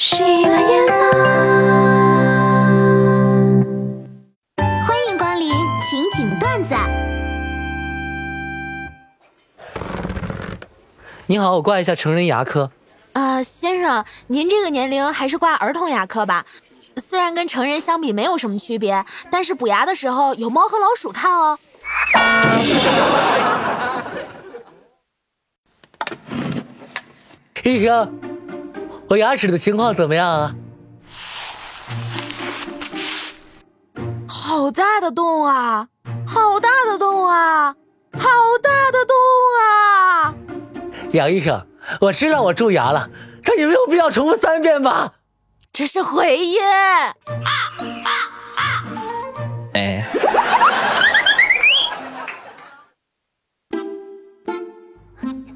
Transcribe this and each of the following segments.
喜马耶马，欢迎光临情景段子。你好，我挂一下成人牙科。啊，先生，您这个年龄还是挂儿童牙科吧。虽然跟成人相比没有什么区别，但是补牙的时候有猫和老鼠看哦。医生，我牙齿的情况怎么样啊？好大的洞啊！好大的洞啊！好大的洞啊！杨医生，我知道我蛀牙了，但也没有必要重复三遍吧？这是回音。哎，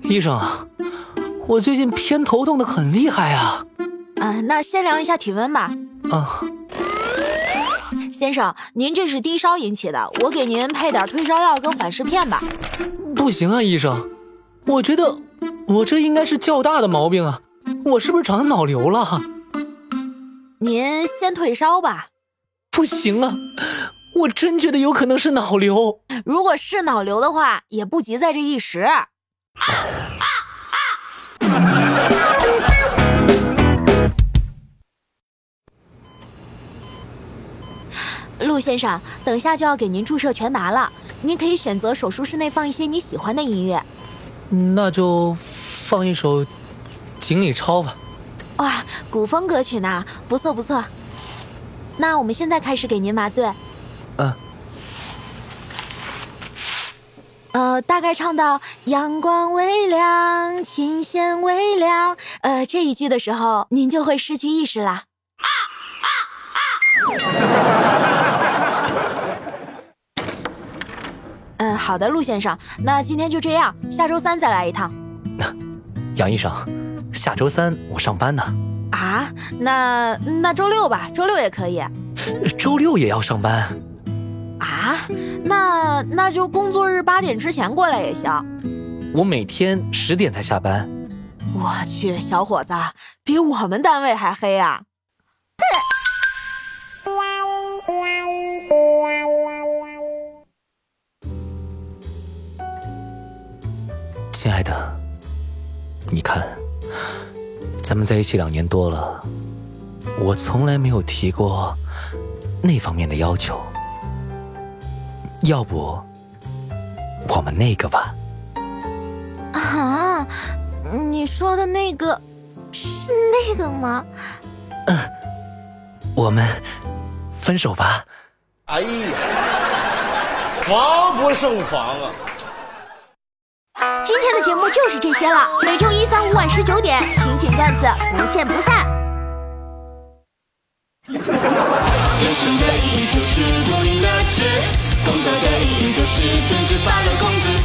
医生，我最近偏头痛的很厉害啊！啊，那先量一下体温吧。啊，先生，您这是低烧引起的，我给您配点退烧药跟缓释片吧。不行啊，医生，我觉得我这应该是较大的毛病啊，我是不是长脑瘤了？您先退烧吧。不行啊，我真觉得有可能是脑瘤。如果是脑瘤的话，也不急在这一时。陆先生，等下就要给您注射全麻了，您可以选择手术室内放一些你喜欢的音乐。那就放一首《锦鲤抄》吧。哇，古风歌曲呢，不错不错。那我们现在开始给您麻醉。嗯。呃，大概唱到“阳光微凉，琴弦微凉”呃这一句的时候，您就会失去意识啦。嗯，好的，陆先生，那今天就这样，下周三再来一趟。杨医生，下周三我上班呢。啊，那那周六吧，周六也可以。周六也要上班？啊，那那就工作日八点之前过来也行。我每天十点才下班。我去，小伙子，比我们单位还黑啊！亲爱的，你看，咱们在一起两年多了，我从来没有提过那方面的要求。要不，我们那个吧？啊，你说的那个是那个吗？嗯，我们分手吧。哎呀，防不胜防啊！今天的节目就是这些了，每周一、三、五晚十九点，情景段子不见不散。人生的意义就是不停的吃，工作的意义就是准时发了工资。